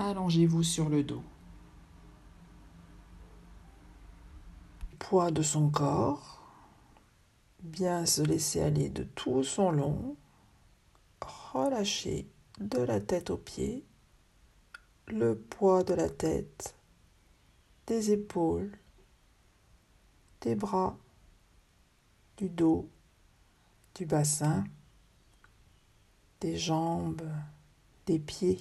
Allongez-vous sur le dos. Poids de son corps. Bien se laisser aller de tout son long. Relâchez de la tête aux pieds. Le poids de la tête, des épaules, des bras, du dos, du bassin, des jambes, des pieds.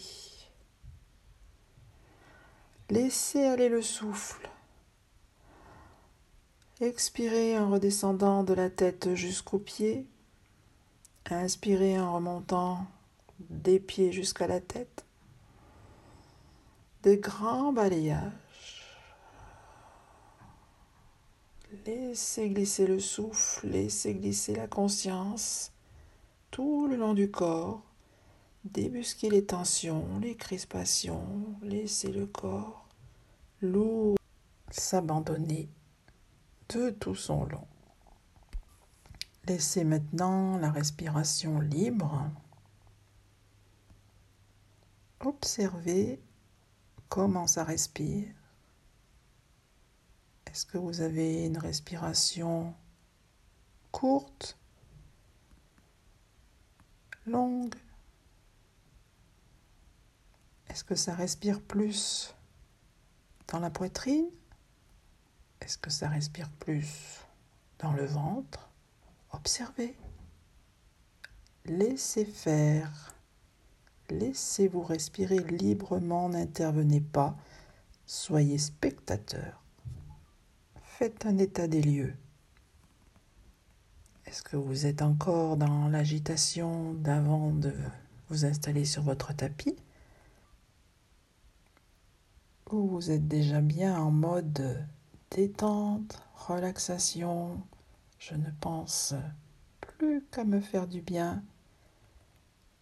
Laissez aller le souffle. Expirez en redescendant de la tête jusqu'aux pieds. Inspirez en remontant des pieds jusqu'à la tête. Des grands balayages. Laissez glisser le souffle, laissez glisser la conscience tout le long du corps Débusquez les tensions, les crispations, laissez le corps lourd s'abandonner de tout son long. Laissez maintenant la respiration libre. Observez comment ça respire. Est-ce que vous avez une respiration courte, longue est-ce que ça respire plus dans la poitrine? Est-ce que ça respire plus dans le ventre? Observez. Laissez faire. Laissez-vous respirer librement, n'intervenez pas. Soyez spectateur. Faites un état des lieux. Est-ce que vous êtes encore dans l'agitation d'avant de vous installer sur votre tapis? Ou vous êtes déjà bien en mode détente, relaxation, je ne pense plus qu'à me faire du bien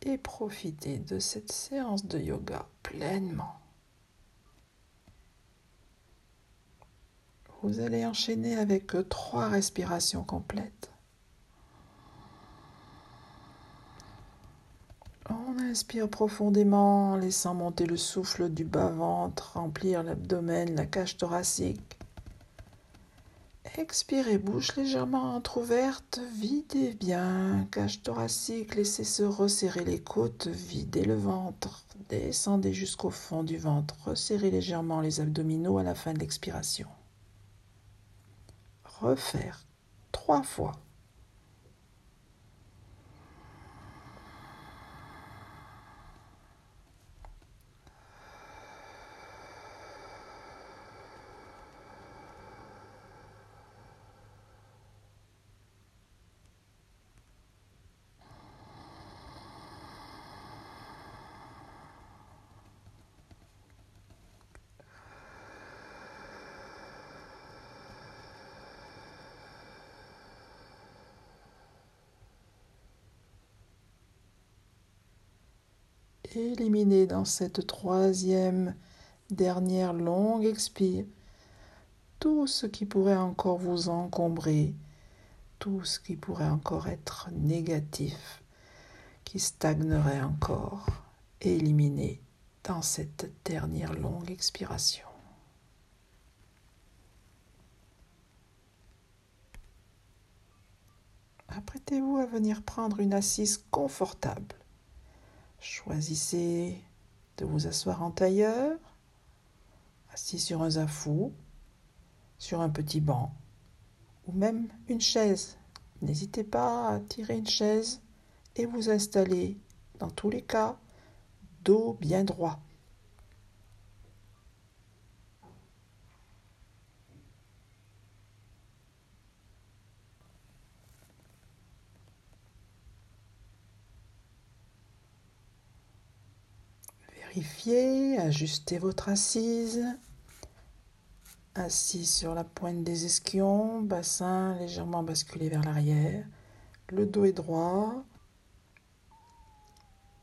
et profiter de cette séance de yoga pleinement. Vous allez enchaîner avec trois respirations complètes. On inspire profondément en laissant monter le souffle du bas-ventre, remplir l'abdomen, la cage thoracique. Expirez, bouche légèrement entr'ouverte, videz bien, cage thoracique, laissez se resserrer les côtes, videz le ventre, descendez jusqu'au fond du ventre, resserrez légèrement les abdominaux à la fin de l'expiration. Refaire trois fois. Éliminez dans cette troisième dernière longue expire tout ce qui pourrait encore vous encombrer, tout ce qui pourrait encore être négatif, qui stagnerait encore, éliminez dans cette dernière longue expiration. Apprêtez-vous à venir prendre une assise confortable. Choisissez de vous asseoir en tailleur, assis sur un zafou, sur un petit banc ou même une chaise. N'hésitez pas à tirer une chaise et vous installer, dans tous les cas, dos bien droit. Vérifiez, ajustez votre assise. Assis sur la pointe des ischions, bassin légèrement basculé vers l'arrière. Le dos est droit.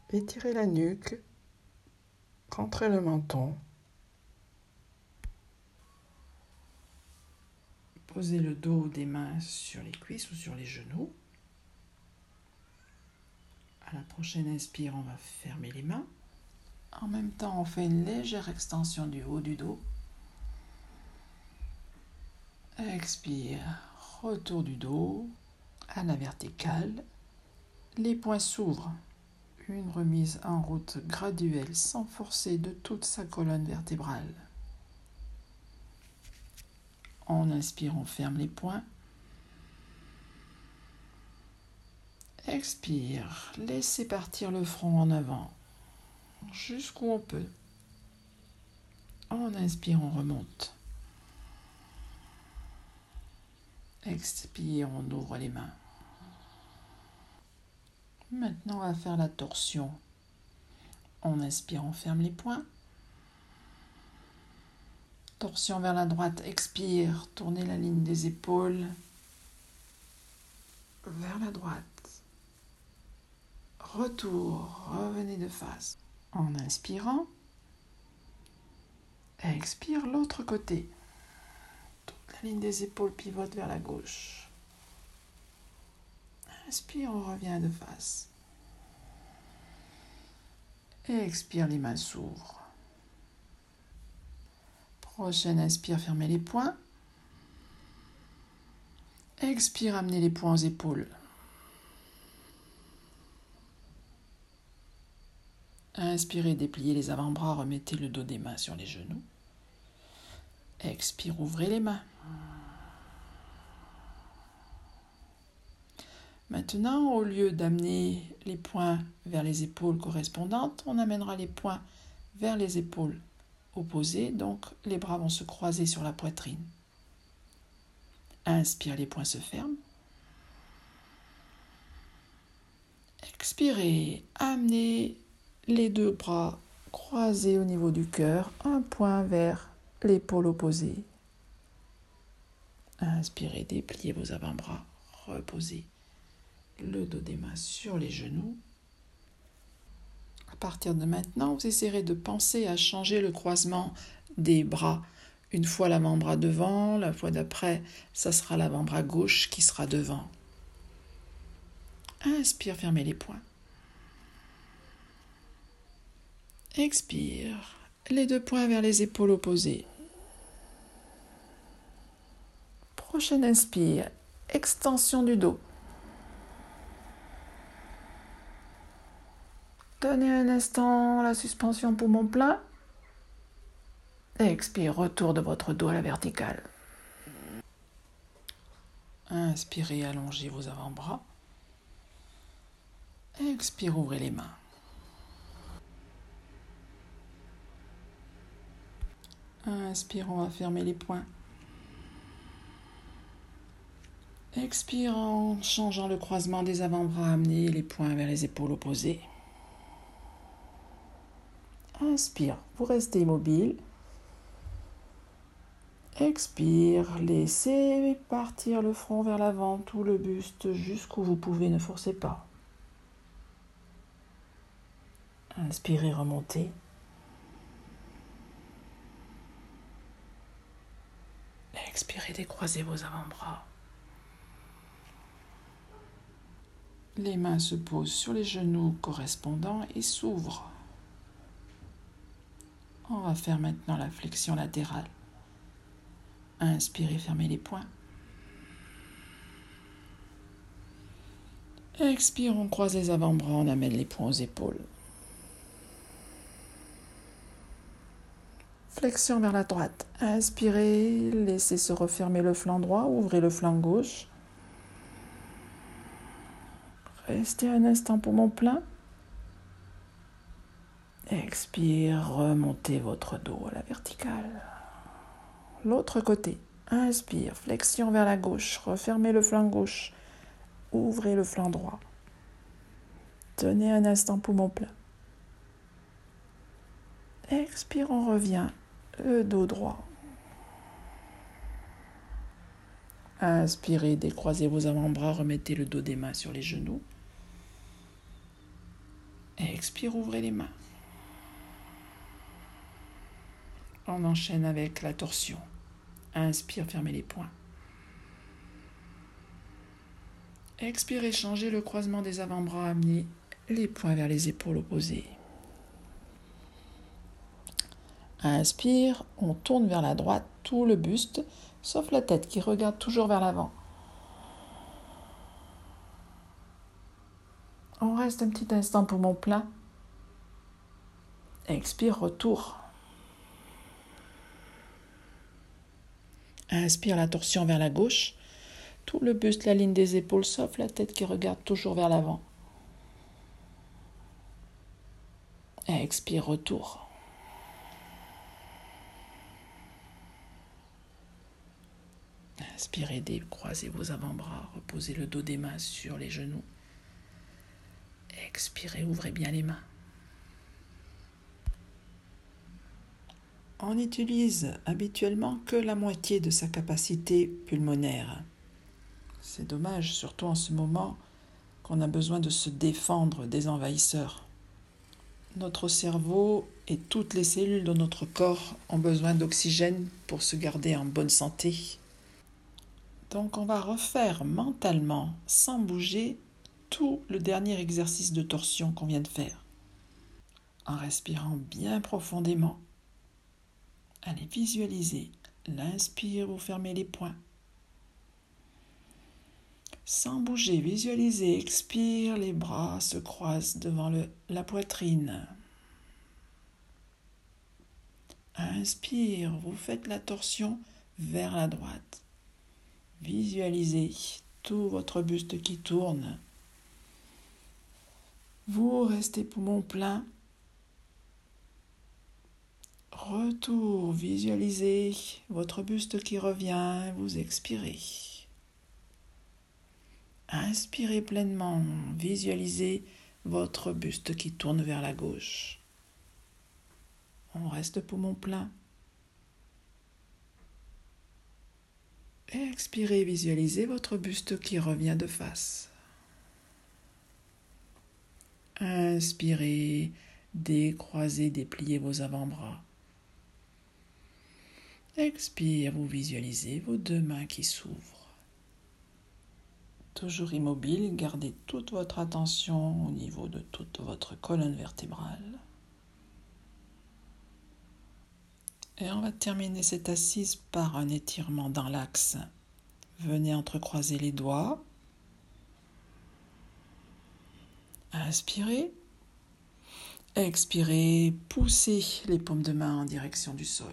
Étirez la nuque. Rentrez le menton. Posez le dos des mains sur les cuisses ou sur les genoux. À la prochaine inspire, on va fermer les mains. En même temps, on fait une légère extension du haut du dos. Expire, retour du dos à la verticale. Les poings s'ouvrent. Une remise en route graduelle sans forcer de toute sa colonne vertébrale. En inspire, on ferme les poings. Expire, laissez partir le front en avant, jusqu'où on peut. En inspire, on remonte. Expire, on ouvre les mains. Maintenant, on va faire la torsion. On inspire, on ferme les poings. Torsion vers la droite, expire, tournez la ligne des épaules vers la droite. Retour, revenez de face. En inspirant, expire l'autre côté. Toute la ligne des épaules pivote vers la gauche. Inspire, on revient de face. Expire, les mains s'ouvrent. Prochaine inspire, fermez les poings. Expire, amenez les poings aux épaules. Inspirez, dépliez les avant-bras, remettez le dos des mains sur les genoux. Expire, ouvrez les mains. Maintenant, au lieu d'amener les poings vers les épaules correspondantes, on amènera les poings vers les épaules opposées, donc les bras vont se croiser sur la poitrine. Inspire, les poings se ferment. Expirez, amenez les deux bras croisés au niveau du cœur, un point vers l'épaule opposée. Inspirez, dépliez vos avant-bras, reposez le dos des mains sur les genoux. À partir de maintenant, vous essaierez de penser à changer le croisement des bras. Une fois l'avant-bras devant, la fois d'après, ça sera l'avant-bras gauche qui sera devant. Inspire, fermez les poings. Expire, les deux poings vers les épaules opposées. Prochaine inspire, extension du dos. Donnez un instant la suspension poumon plein. Expire, retour de votre dos à la verticale. Inspirez, allongez vos avant-bras. Expire, ouvrez les mains. Inspire, on va fermer les poings. Expire en changeant le croisement des avant-bras, amenez les poings vers les épaules opposées. Inspire, vous restez immobile. Expire, laissez partir le front vers l'avant, tout le buste jusqu'où vous pouvez, ne forcez pas. Inspirez, remontez. Expirez, décroisez vos avant-bras. Les mains se posent sur les genoux correspondants et s'ouvrent. On va faire maintenant la flexion latérale. Inspirez, fermez les poings. Expire, on croise les avant-bras, on amène les poings aux épaules. Flexion vers la droite. Inspirez, laissez se refermer le flanc droit, ouvrez le flanc gauche. Restez un instant pour mon plein. Expire, remontez votre dos à la verticale. L'autre côté. Inspire, flexion vers la gauche, refermez le flanc gauche, ouvrez le flanc droit. Tenez un instant poumon plein. Expire, on revient, le dos droit. Inspirez, décroisez vos avant-bras, remettez le dos des mains sur les genoux. Expire, ouvrez les mains. On enchaîne avec la torsion. Inspire, fermez les poings. Expire, changez le croisement des avant-bras, amenez les poings vers les épaules opposées. Inspire, on tourne vers la droite tout le buste, sauf la tête qui regarde toujours vers l'avant. On reste un petit instant pour mon plein. Expire, retour. Inspire la torsion vers la gauche. Tout le buste, la ligne des épaules, sauf la tête qui regarde toujours vers l'avant. Expire, retour. Inspirez, décroisez vos avant-bras, reposez le dos des mains sur les genoux. Expirez, ouvrez bien les mains. On n'utilise habituellement que la moitié de sa capacité pulmonaire. C'est dommage, surtout en ce moment qu'on a besoin de se défendre des envahisseurs. Notre cerveau et toutes les cellules de notre corps ont besoin d'oxygène pour se garder en bonne santé. Donc on va refaire mentalement, sans bouger, tout le dernier exercice de torsion qu'on vient de faire. En respirant bien profondément. Allez, visualisez. L'inspire, vous fermez les poings. Sans bouger, visualisez, expire, les bras se croisent devant la poitrine. Inspire, vous faites la torsion vers la droite. Visualisez tout votre buste qui tourne. Vous restez poumon plein. Retour, visualisez votre buste qui revient, vous expirez. Inspirez pleinement, visualisez votre buste qui tourne vers la gauche. On reste poumon plein. Expirez, visualisez votre buste qui revient de face. Inspirez, décroisez, dépliez vos avant-bras. Expire, vous visualisez vos deux mains qui s'ouvrent. Toujours immobile, gardez toute votre attention au niveau de toute votre colonne vertébrale. Et on va terminer cette assise par un étirement dans l'axe. Venez entrecroiser les doigts. Inspirez. Expirez, poussez les paumes de main en direction du sol.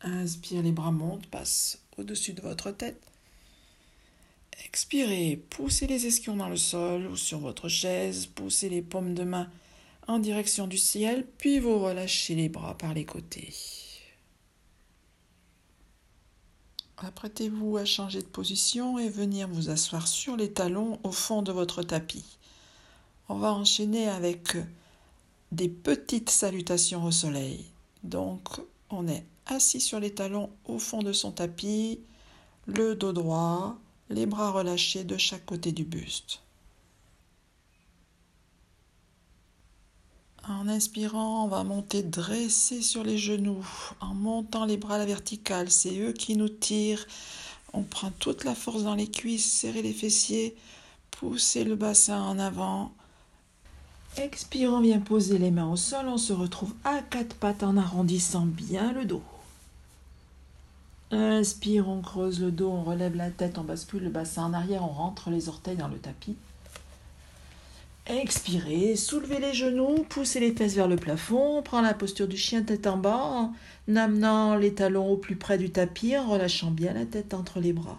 Inspire, les bras montent, passent au-dessus de votre tête. Expirez, poussez les esquions dans le sol ou sur votre chaise, poussez les paumes de main en direction du ciel, puis vous relâchez les bras par les côtés. Apprêtez-vous à changer de position et venir vous asseoir sur les talons au fond de votre tapis. On va enchaîner avec des petites salutations au soleil. Donc, on est assis sur les talons au fond de son tapis, le dos droit, les bras relâchés de chaque côté du buste. En inspirant, on va monter dressé sur les genoux, en montant les bras à la verticale. C'est eux qui nous tirent. On prend toute la force dans les cuisses, serrer les fessiers, pousser le bassin en avant. Expire, on vient poser les mains au sol. On se retrouve à quatre pattes en arrondissant bien le dos. Inspire, on creuse le dos, on relève la tête, on bascule le bassin en arrière, on rentre les orteils dans le tapis. Expirez, soulevez les genoux, poussez les fesses vers le plafond, prends la posture du chien tête en bas, en amenant les talons au plus près du tapis, en relâchant bien la tête entre les bras.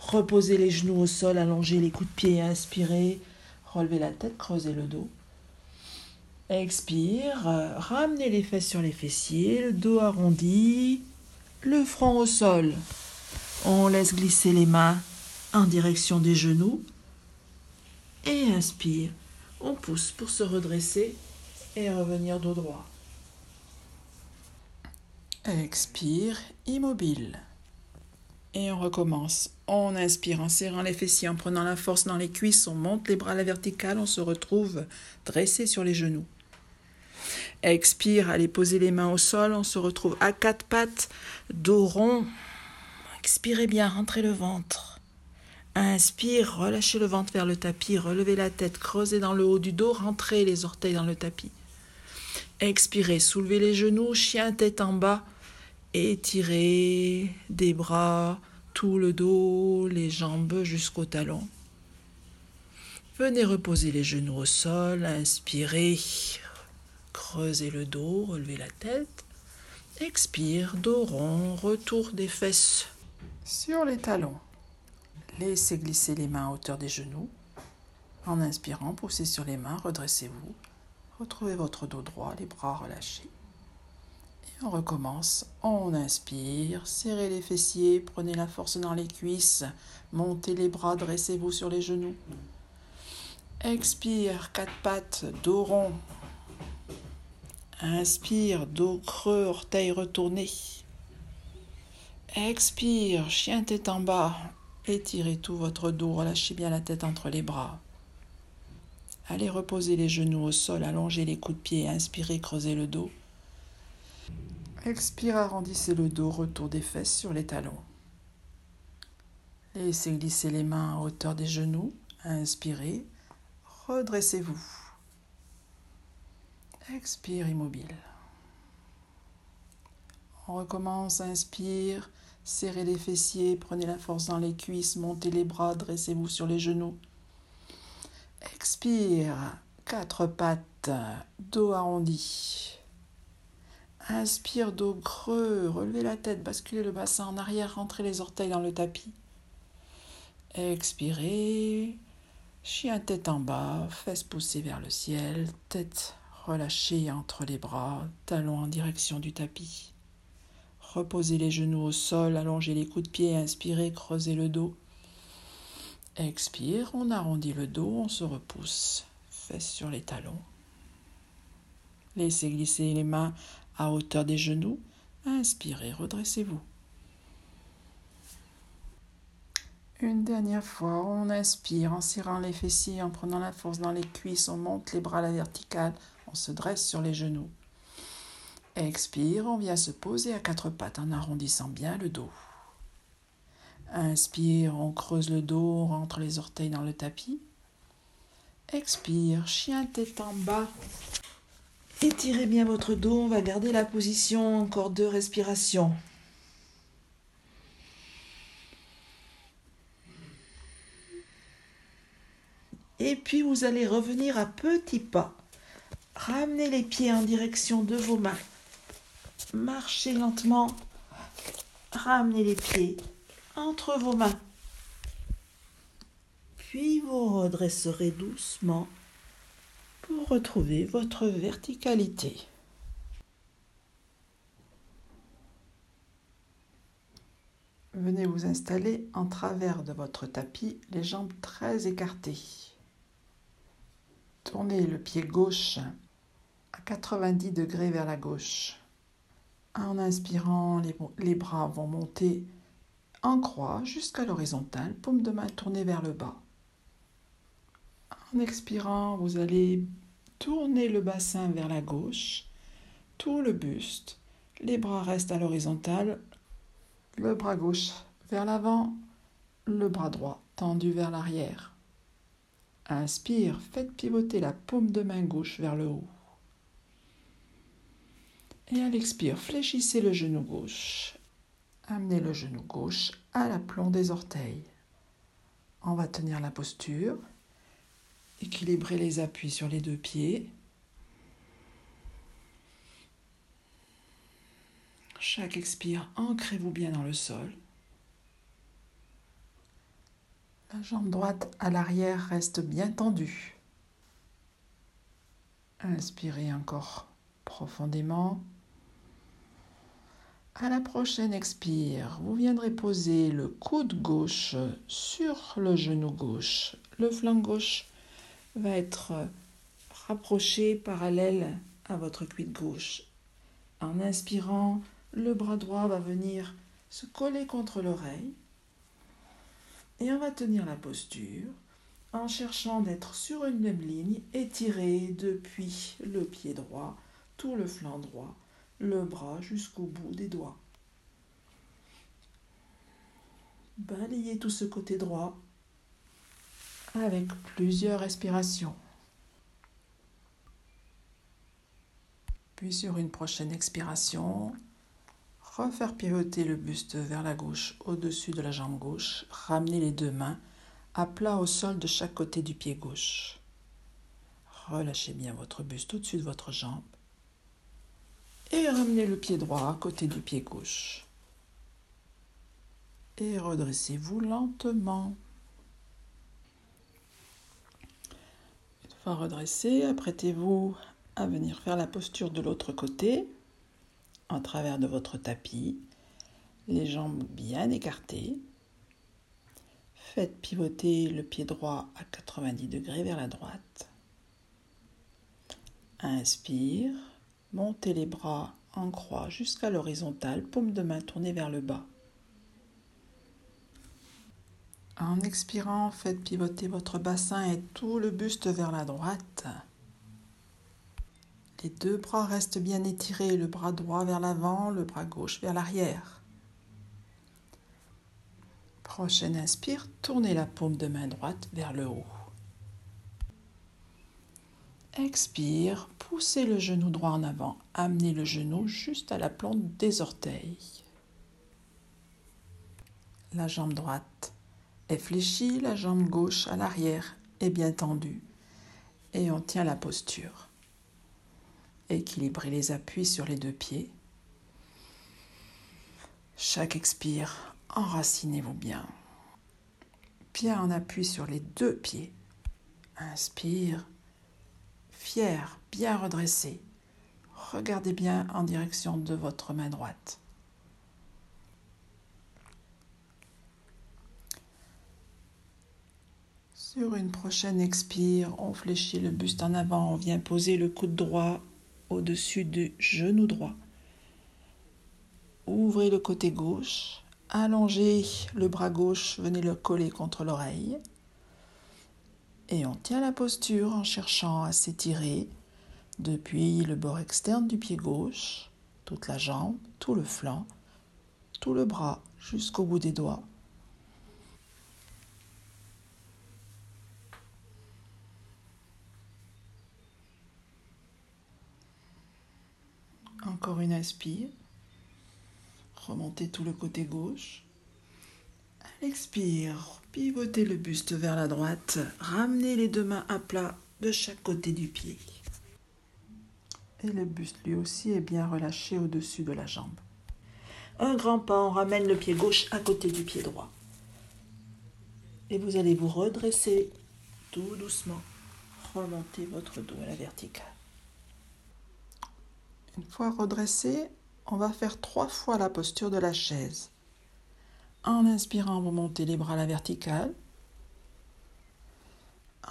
Reposez les genoux au sol, allongez les coups de pied, inspirez, relevez la tête, creusez le dos. Expire, ramenez les fesses sur les fessiers, le dos arrondi, le front au sol. On laisse glisser les mains en direction des genoux et inspire. On pousse pour se redresser et revenir dos droit. Expire, immobile. Et on recommence. On inspire en serrant les fessiers, en prenant la force dans les cuisses, on monte les bras à la verticale, on se retrouve dressé sur les genoux. Expire, allez poser les mains au sol, on se retrouve à quatre pattes, dos rond. Expirez bien, rentrez le ventre. Inspire, relâchez le ventre vers le tapis, relevez la tête, creusez dans le haut du dos, rentrez les orteils dans le tapis. Expirez, soulevez les genoux, chien tête en bas. Étirez des bras, tout le dos, les jambes jusqu'au talon. Venez reposer les genoux au sol, inspirez, creusez le dos, relevez la tête. Expire, dos rond, retour des fesses sur les talons. Laissez glisser les mains à hauteur des genoux. En inspirant, poussez sur les mains, redressez-vous. Retrouvez votre dos droit, les bras relâchés. Et on recommence. On inspire, serrez les fessiers, prenez la force dans les cuisses, montez les bras, dressez-vous sur les genoux. Expire, quatre pattes, dos rond. Inspire, dos creux, orteils retournés. Expire, chien tête en bas. Étirez tout votre dos, relâchez bien la tête entre les bras. Allez reposer les genoux au sol, allongez les coups de pied, inspirez, creusez le dos. Expire, arrondissez le dos, retour des fesses sur les talons. Laissez glisser les mains à hauteur des genoux, inspirez, redressez-vous. Expire immobile. On recommence, inspire, serrez les fessiers, prenez la force dans les cuisses, montez les bras, dressez-vous sur les genoux. Expire, quatre pattes, dos arrondi. Inspire, dos creux, relevez la tête, basculez le bassin en arrière, rentrez les orteils dans le tapis. Expirez, chien tête en bas, fesses poussées vers le ciel, tête relâchée entre les bras, talons en direction du tapis. Reposez les genoux au sol, allongez les coups de pied, inspirez, creusez le dos. Expire, on arrondit le dos, on se repousse, fesses sur les talons. Laissez glisser les mains à hauteur des genoux. Inspirez, redressez-vous. Une dernière fois, on inspire en serrant les fessiers, en prenant la force dans les cuisses, on monte les bras à la verticale, on se dresse sur les genoux. Expire, on vient se poser à quatre pattes en arrondissant bien le dos. Inspire, on creuse le dos, on rentre les orteils dans le tapis. Expire, chien tête en bas. Étirez bien votre dos, on va garder la position, encore deux respirations. Et puis vous allez revenir à petits pas. Ramenez les pieds en direction de vos mains. Marchez lentement. Ramenez les pieds entre vos mains. Puis vous redresserez doucement pour retrouver votre verticalité. Venez vous installer en travers de votre tapis, les jambes très écartées. Tournez le pied gauche à 90 degrés vers la gauche. En inspirant, les, bras vont monter en croix jusqu'à l'horizontale, paume de main tournée vers le bas. En expirant, vous allez tourner le bassin vers la gauche, tout le buste, les bras restent à l'horizontale, le bras gauche vers l'avant, le bras droit tendu vers l'arrière. Inspire, faites pivoter la paume de main gauche vers le haut. Et à l'expire, fléchissez le genou gauche Amenez le genou gauche à l'aplomb des orteils. On va tenir la posture. Équilibrez les appuis sur les deux pieds. Chaque expire, ancrez-vous bien dans le sol. La jambe droite à l'arrière reste bien tendue. Inspirez encore profondément. À la prochaine expire, vous viendrez poser le coude gauche sur le genou gauche. Le flanc gauche va être rapproché parallèle à votre cuisse gauche. En inspirant, le bras droit va venir se coller contre l'oreille. Et on va tenir la posture en cherchant d'être sur une même ligne, étiré depuis le pied droit, tout le flanc droit le bras jusqu'au bout des doigts. Balayez tout ce côté droit avec plusieurs respirations. Puis sur une prochaine expiration, refaire pivoter le buste vers la gauche au-dessus de la jambe gauche, ramener les deux mains à plat au sol de chaque côté du pied gauche. Relâchez bien votre buste au-dessus de votre jambe et ramenez le pied droit à côté du pied gauche. Et redressez-vous lentement. Une fois redressé, apprêtez-vous à venir faire la posture de l'autre côté en travers de votre tapis, les jambes bien écartées. Faites pivoter le pied droit à 90 degrés vers la droite. Inspire, montez les bras en croix jusqu'à l'horizontale, paume de main tournée vers le bas. En expirant, faites pivoter votre bassin et tout le buste vers la droite. Les deux bras restent bien étirés, le bras droit vers l'avant, le bras gauche vers l'arrière. Prochaine inspire, tournez la paume de main droite vers le haut. Expire, poussez le genou droit en avant, amenez le genou juste à la plante des orteils. La jambe droite est fléchie, la jambe gauche à l'arrière est bien tendue et on tient la posture. Équilibrez les appuis sur les deux pieds. Chaque expire, enracinez-vous bien. Bien en appui sur les deux pieds. Inspire. Fier, bien redressé. Regardez bien en direction de votre main droite. Sur une prochaine expire, on fléchit le buste en avant, on vient poser le coude droit au-dessus du genou droit. Ouvrez le côté gauche, allongez le bras gauche, venez le coller contre l'oreille. Et on tient la posture en cherchant à s'étirer depuis le bord externe du pied gauche, toute la jambe, tout le flanc, tout le bras jusqu'au bout des doigts. Encore une inspire. Remontez tout le côté gauche. À l'expire, pivotez le buste vers la droite. Ramenez les deux mains à plat de chaque côté du pied. Et le buste lui aussi est bien relâché au-dessus de la jambe. Un grand pas, on ramène le pied gauche à côté du pied droit. Et vous allez vous redresser tout doucement. Remontez votre dos à la verticale. Une fois redressé, on va faire trois fois la posture de la chaise. En inspirant, vous montez les bras à la verticale.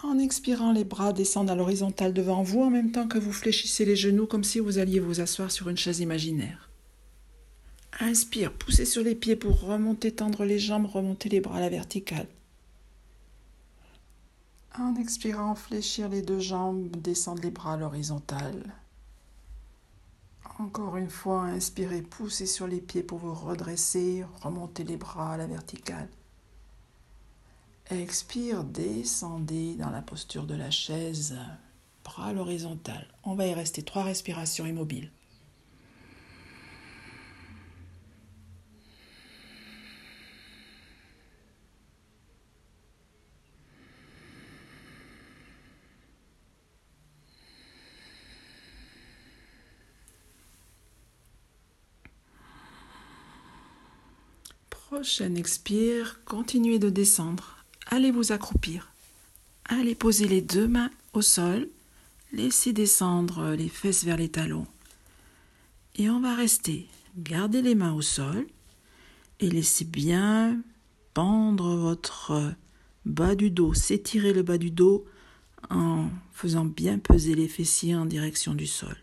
En expirant, les bras descendent à l'horizontale devant vous en même temps que vous fléchissez les genoux comme si vous alliez vous asseoir sur une chaise imaginaire. Inspire, poussez sur les pieds pour remonter, tendre les jambes, remonter les bras à la verticale. En expirant, fléchir les deux jambes, descendre les bras à l'horizontale. Encore une fois, inspirez, poussez sur les pieds pour vous redresser, remontez les bras à la verticale. Expire, descendez dans la posture de la chaise, bras à l'horizontale. On va y rester trois respirations immobiles. Prochaine expire, continuez de descendre. Allez vous accroupir. Allez poser les deux mains au sol. Laissez descendre les fesses vers les talons. Et on va rester. Gardez les mains au sol et laissez bien pendre votre bas du dos. S'étirer le bas du dos en faisant bien peser les fessiers en direction du sol.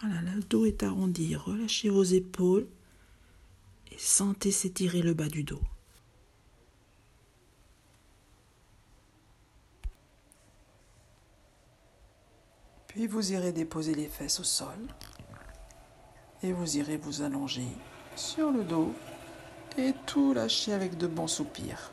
Voilà, le dos est arrondi. Relâchez vos épaules sentez s'étirer le bas du dos. Puis vous irez déposer les fesses au sol et vous irez vous allonger sur le dos et tout lâcher avec de bons soupirs.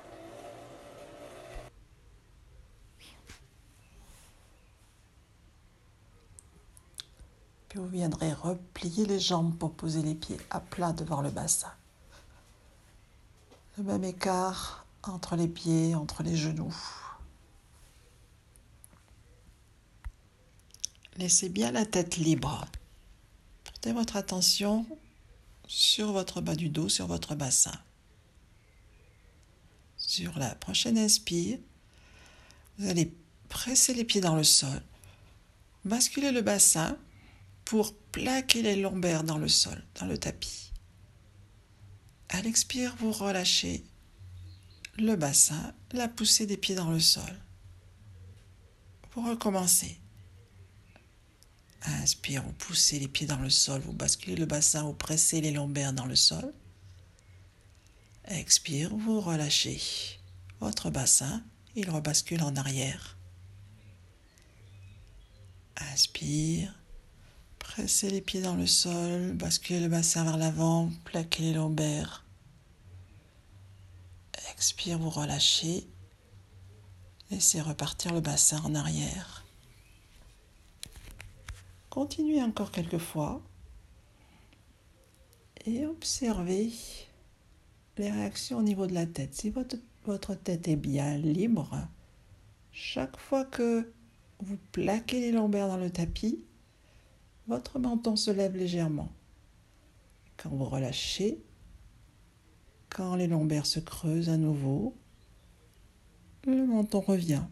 Puis vous viendrez replier les jambes pour poser les pieds à plat devant le bassin. Le même écart entre les pieds, entre les genoux. Laissez bien la tête libre. Portez votre attention sur votre bas du dos, sur votre bassin. Sur la prochaine inspire, vous allez presser les pieds dans le sol, basculer le bassin pour plaquer les lombaires dans le sol, dans le tapis. À l'expire, vous relâchez le bassin, la poussée des pieds dans le sol. Pour recommencer. Inspire, vous poussez les pieds dans le sol, vous basculez le bassin, vous pressez les lombaires dans le sol. Expire, vous relâchez votre bassin, il rebascule en arrière. Inspire, pressez les pieds dans le sol, basculez le bassin vers l'avant, plaquez les lombaires. Expire, vous relâchez. Laissez repartir le bassin en arrière. Continuez encore quelques fois et observez les réactions au niveau de la tête. Si votre, votre tête est bien libre, chaque fois que vous plaquez les lombaires dans le tapis, votre menton se lève légèrement. Quand vous relâchez, quand les lombaires se creusent à nouveau, le menton revient.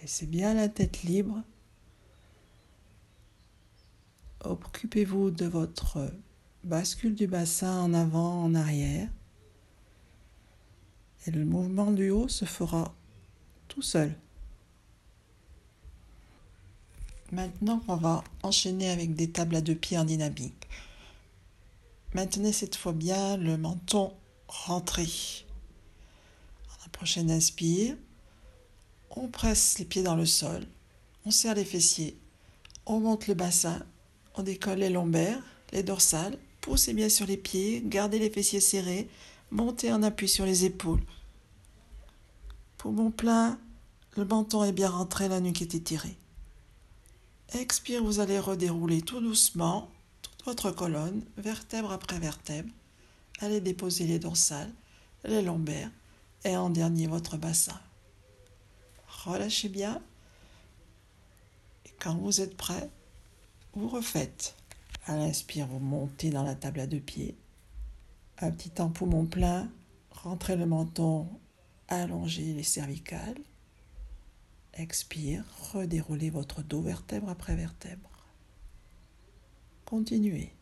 Laissez bien la tête libre. Occupez-vous de votre bascule du bassin en avant, en arrière. Et le mouvement du haut se fera tout seul. Maintenant, on va enchaîner avec des tables à deux pieds en dynamique. Maintenez cette fois bien le menton rentré. la prochaine inspire, on presse les pieds dans le sol, on serre les fessiers, on monte le bassin, on décolle les lombaires, les dorsales, poussez bien sur les pieds, gardez les fessiers serrés, montez en appui sur les épaules. Poumon plein, le menton est bien rentré, la nuque est étirée. Expire, vous allez redérouler tout doucement toute votre colonne, vertèbre après vertèbre. Allez déposer les dorsales, les lombaires et en dernier votre bassin relâchez bien. Et quand vous êtes prêt, vous refaites. À l'inspire, vous montez dans la table à deux pieds. Un petit temps poumon plein. Rentrez le menton, allongez les cervicales. Expire, redéroulez votre dos vertèbre après vertèbre. Continuez.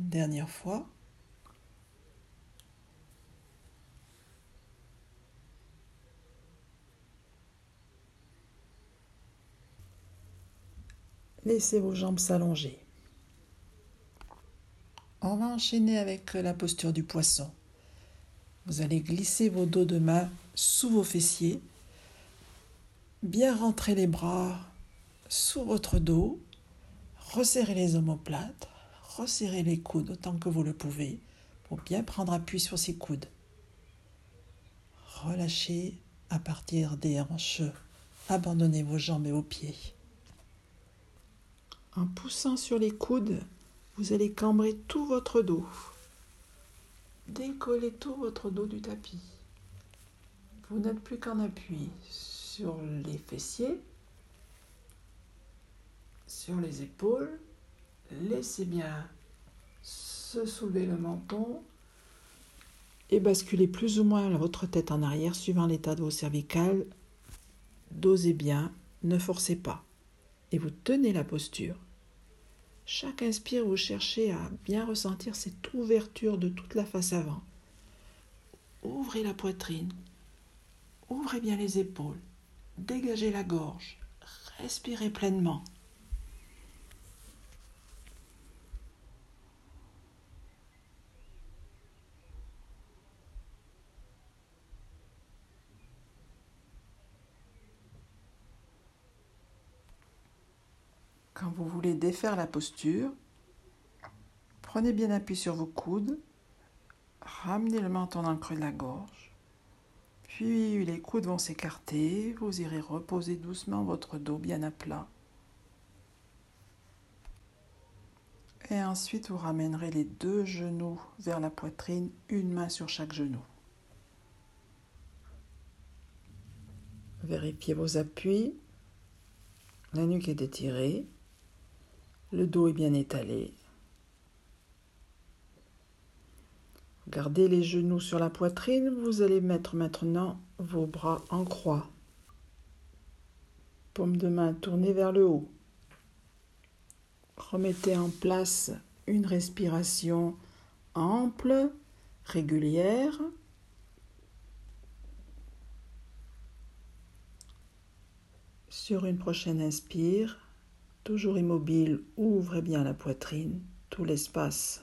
Dernière fois. Laissez vos jambes s'allonger. On va enchaîner avec la posture du poisson. Vous allez glisser vos dos de main sous vos fessiers, bien rentrer les bras sous votre dos, resserrer les omoplates, resserrez les coudes autant que vous le pouvez pour bien prendre appui sur ces coudes. Relâchez à partir des hanches. Abandonnez vos jambes et vos pieds. En poussant sur les coudes, vous allez cambrer tout votre dos. Décollez tout votre dos du tapis. Vous n'êtes plus qu'en appui sur les fessiers, sur les épaules Laissez bien se soulever le menton et basculez plus ou moins votre tête en arrière suivant l'état de vos cervicales. Dosez bien, ne forcez pas. et vous tenez la posture. Chaque inspire, vous cherchez à bien ressentir cette ouverture de toute la face avant. Ouvrez la poitrine, ouvrez bien les épaules, dégagez la gorge, respirez pleinement. Quand vous défaire la posture, prenez bien appui sur vos coudes, ramenez le menton dans le creux de la gorge, puis les coudes vont s'écarter, vous irez reposer doucement votre dos bien à plat. Et ensuite, vous ramènerez les deux genoux vers la poitrine, une main sur chaque genou. Vérifiez vos appuis. La nuque est étirée. Le dos est bien étalé. Gardez les genoux sur la poitrine. Vous allez mettre maintenant vos bras en croix. Paume de main tournée vers le haut. Remettez en place une respiration ample, régulière. Sur une prochaine inspire, Toujours immobile, ouvrez bien la poitrine, tout l'espace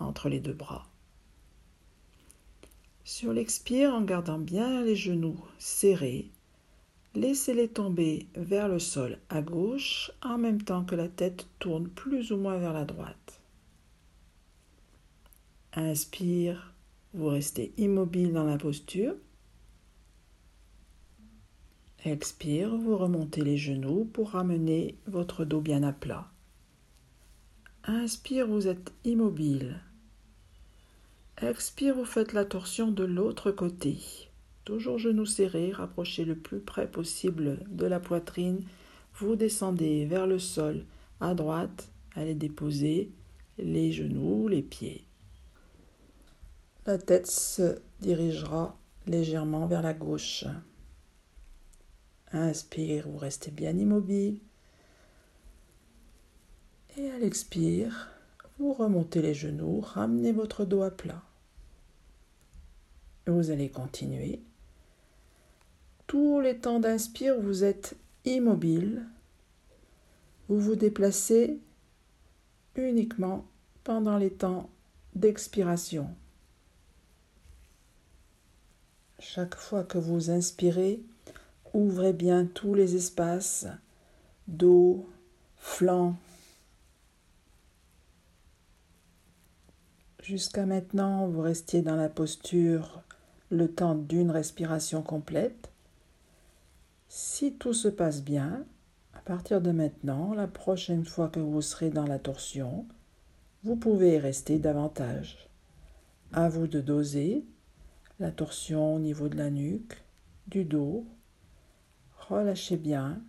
entre les deux bras. Sur l'expire, en gardant bien les genoux serrés, laissez-les tomber vers le sol à gauche en même temps que la tête tourne plus ou moins vers la droite. Inspire, vous restez immobile dans la posture. Expire, vous remontez les genoux pour ramener votre dos bien à plat. Inspire, vous êtes immobile. Expire, vous faites la torsion de l'autre côté. Toujours genoux serrés, rapprochez le plus près possible de la poitrine. Vous descendez vers le sol à droite. Allez déposer les genoux, les pieds. La tête se dirigera légèrement vers la gauche. Inspire, vous restez bien immobile. Et à l'expire, vous remontez les genoux, ramenez votre dos à plat. Vous allez continuer. Tous les temps d'inspire, vous êtes immobile. Vous vous déplacez uniquement pendant les temps d'expiration. Chaque fois que vous inspirez, Ouvrez bien tous les espaces, dos, flanc. Jusqu'à maintenant, vous restiez dans la posture le temps d'une respiration complète. Si tout se passe bien, à partir de maintenant, la prochaine fois que vous serez dans la torsion, vous pouvez rester davantage. À vous de doser la torsion au niveau de la nuque, du dos, Relâchez bien,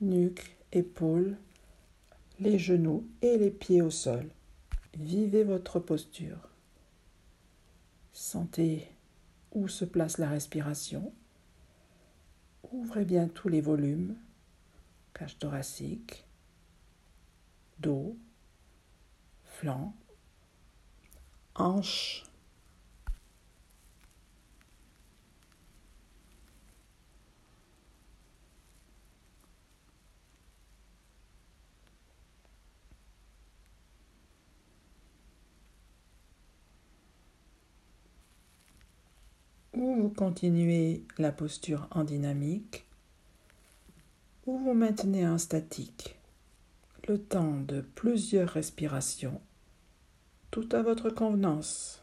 nuque, épaules, les genoux et les pieds au sol. Vivez votre posture. Sentez où se place la respiration. Ouvrez bien tous les volumes, cage thoracique, dos, flanc, hanche, ou vous continuez la posture en dynamique, ou vous maintenez en statique le temps de plusieurs respirations, tout à votre convenance.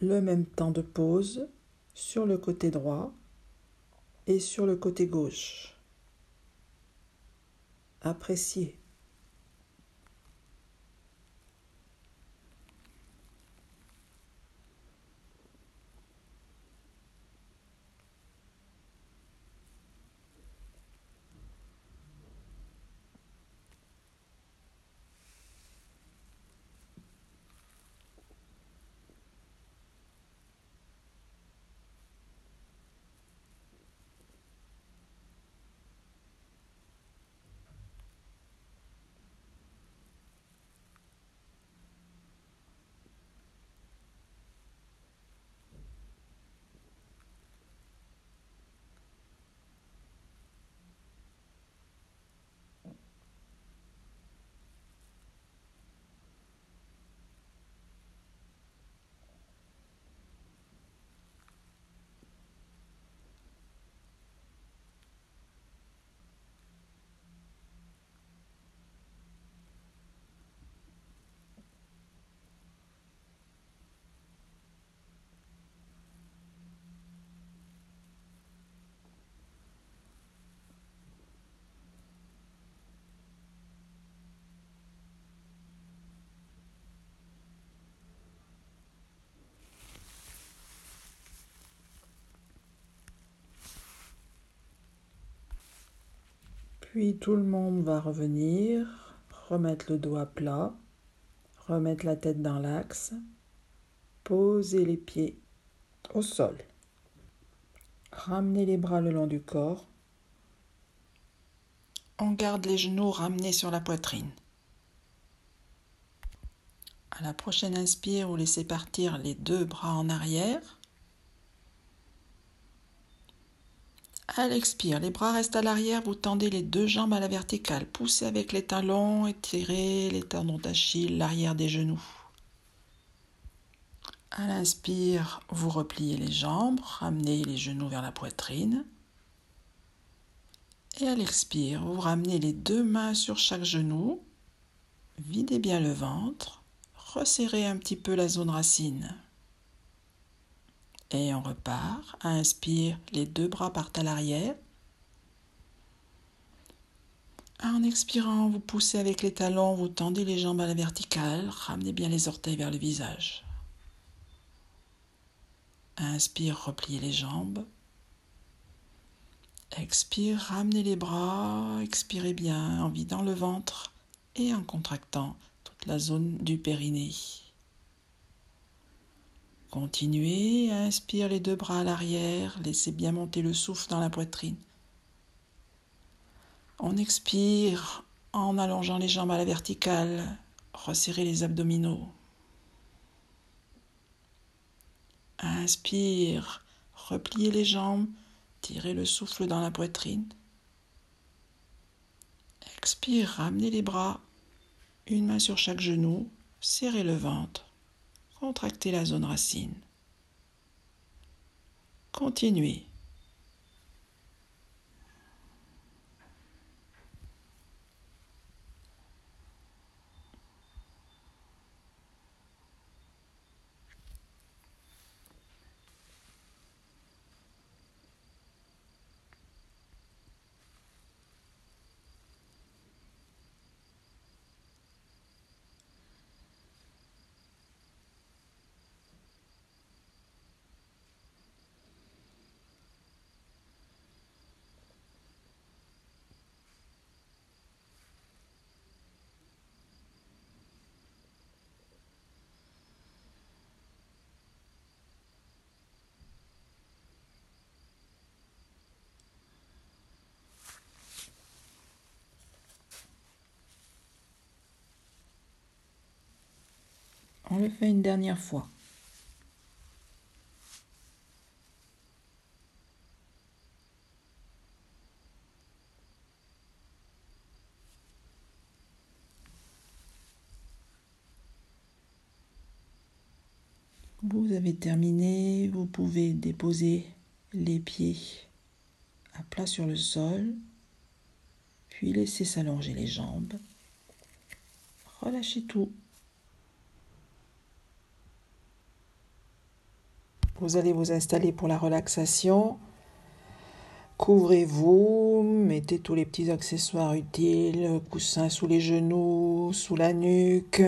Le même temps de pause sur le côté droit et sur le côté gauche. Appréciez. Puis tout le monde va revenir, remettre le doigt plat, remettre la tête dans l'axe, poser les pieds au sol. Ramener les bras le long du corps. On garde les genoux ramenés sur la poitrine. À la prochaine inspire, vous laissez partir les deux bras en arrière. À l'expire, les bras restent à l'arrière, vous tendez les deux jambes à la verticale, poussez avec les talons, étirez les tendons d'Achille, l'arrière des genoux. À l'inspire, vous repliez les jambes, ramenez les genoux vers la poitrine. Et à l'expire, vous ramenez les deux mains sur chaque genou, videz bien le ventre, resserrez un petit peu la zone racine. Et on repart. Inspire, les deux bras partent à l'arrière. En expirant, vous poussez avec les talons, vous tendez les jambes à la verticale, ramenez bien les orteils vers le visage. Inspire, repliez les jambes. Expire, ramenez les bras, expirez bien en vidant le ventre et en contractant toute la zone du périnée. Continuez, inspire les deux bras à l'arrière, laissez bien monter le souffle dans la poitrine. On expire en allongeant les jambes à la verticale, resserrez les abdominaux. Inspire, repliez les jambes, tirez le souffle dans la poitrine. Expire, ramenez les bras, une main sur chaque genou, serrez le ventre. Contractez la zone racine. Continuez. On le fait une dernière fois. Vous avez terminé, vous pouvez déposer les pieds à plat sur le sol, puis laisser s'allonger les jambes. Relâchez tout. Vous allez vous installer pour la relaxation. Couvrez-vous, mettez tous les petits accessoires utiles, coussins sous les genoux, sous la nuque.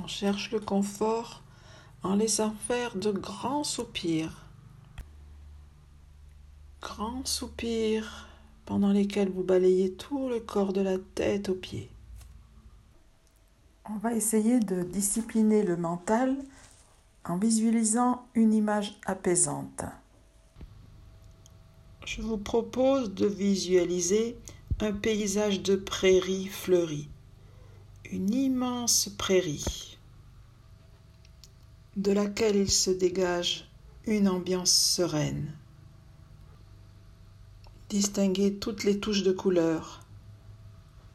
On cherche le confort en laissant faire de grands soupirs. Grands soupirs pendant lesquels vous balayez tout le corps de la tête aux pieds. On va essayer de discipliner le mental en visualisant une image apaisante. Je vous propose de visualiser un paysage de prairie fleurie, une immense prairie, de laquelle il se dégage une ambiance sereine. Distinguez toutes les touches de couleurs,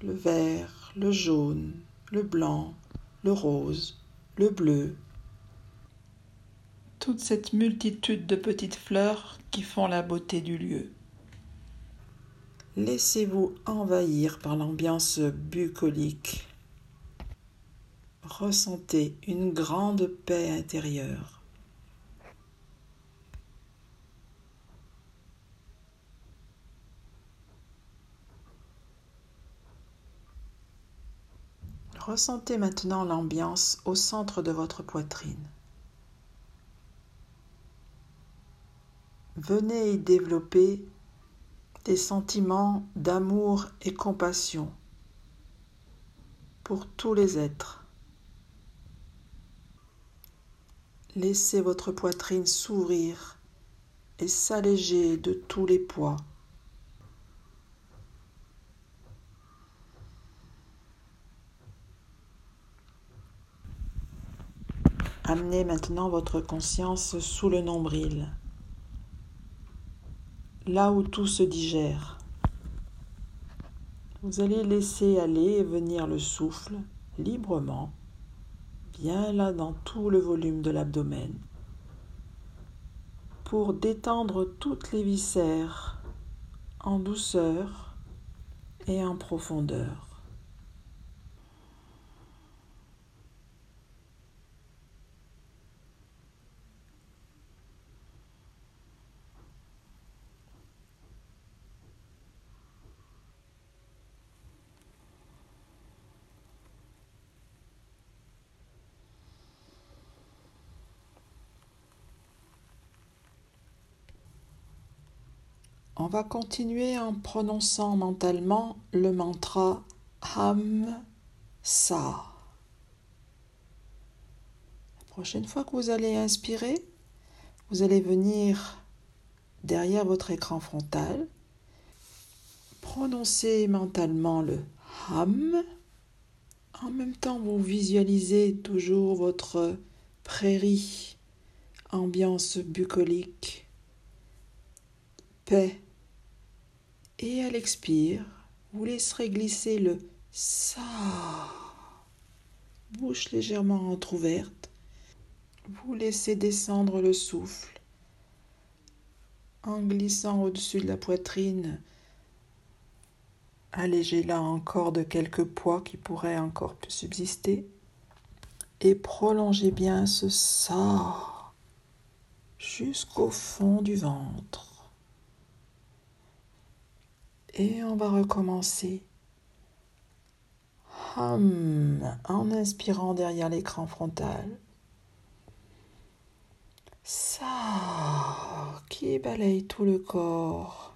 le vert, le jaune, le blanc, le rose, le bleu, toute cette multitude de petites fleurs qui font la beauté du lieu. Laissez-vous envahir par l'ambiance bucolique. Ressentez une grande paix intérieure. Ressentez maintenant l'ambiance au centre de votre poitrine. Venez y développer des sentiments d'amour et compassion pour tous les êtres. Laissez votre poitrine s'ouvrir et s'alléger de tous les poids. Amenez maintenant votre conscience sous le nombril, là où tout se digère. Vous allez laisser aller et venir le souffle librement, bien là dans tout le volume de l'abdomen, pour détendre toutes les viscères en douceur et en profondeur. On va continuer en prononçant mentalement le mantra Ham Sa. La prochaine fois que vous allez inspirer, vous allez venir derrière votre écran frontal, prononcer mentalement le Ham. En même temps, vous visualisez toujours votre prairie, ambiance bucolique, paix et à l'expire, vous laisserez glisser le sa, bouche légèrement entr'ouverte. Vous laissez descendre le souffle en glissant au-dessus de la poitrine. Allégez-la encore de quelques poids qui pourraient encore subsister et prolongez bien ce sa jusqu'au fond du ventre. Et on va recommencer. Hum, en inspirant derrière l'écran frontal. Ça qui balaye tout le corps.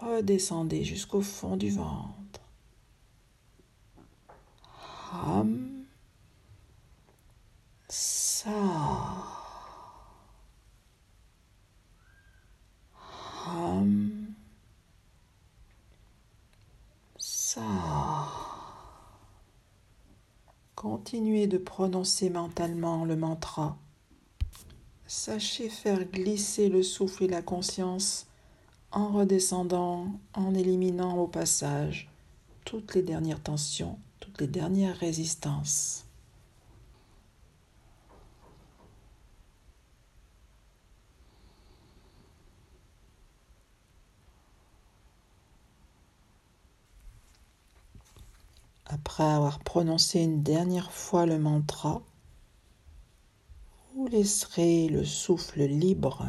Redescendez jusqu'au fond du ventre. Hum. Ça. Hum. Continuez de prononcer mentalement le mantra. Sachez faire glisser le souffle et la conscience en redescendant, en éliminant au passage toutes les dernières tensions, toutes les dernières résistances. Après avoir prononcé une dernière fois le mantra, vous laisserez le souffle libre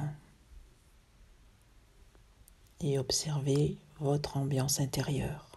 et observez votre ambiance intérieure.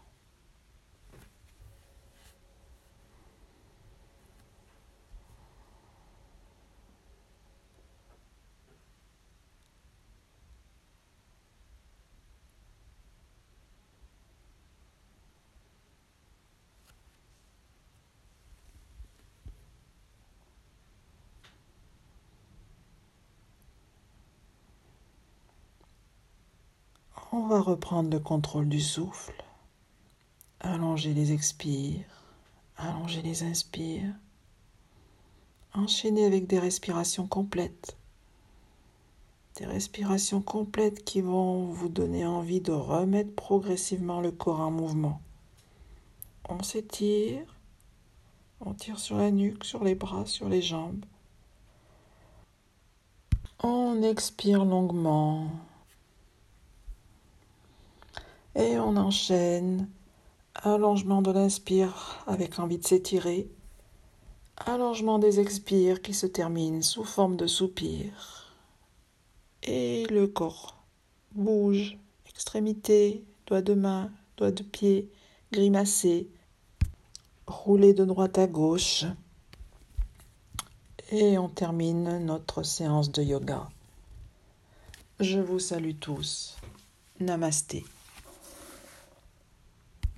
On va reprendre le contrôle du souffle. Allonger les expires, allonger les inspires. Enchaîner avec des respirations complètes. Des respirations complètes qui vont vous donner envie de remettre progressivement le corps en mouvement. On s'étire, on tire sur la nuque, sur les bras, sur les jambes. On expire longuement. Et on enchaîne. Allongement de l'inspire avec envie de s'étirer. Allongement des expires qui se terminent sous forme de soupir. Et le corps bouge, extrémité, doigts de main, doigts de pied, grimacer, rouler de droite à gauche. Et on termine notre séance de yoga. Je vous salue tous. Namasté.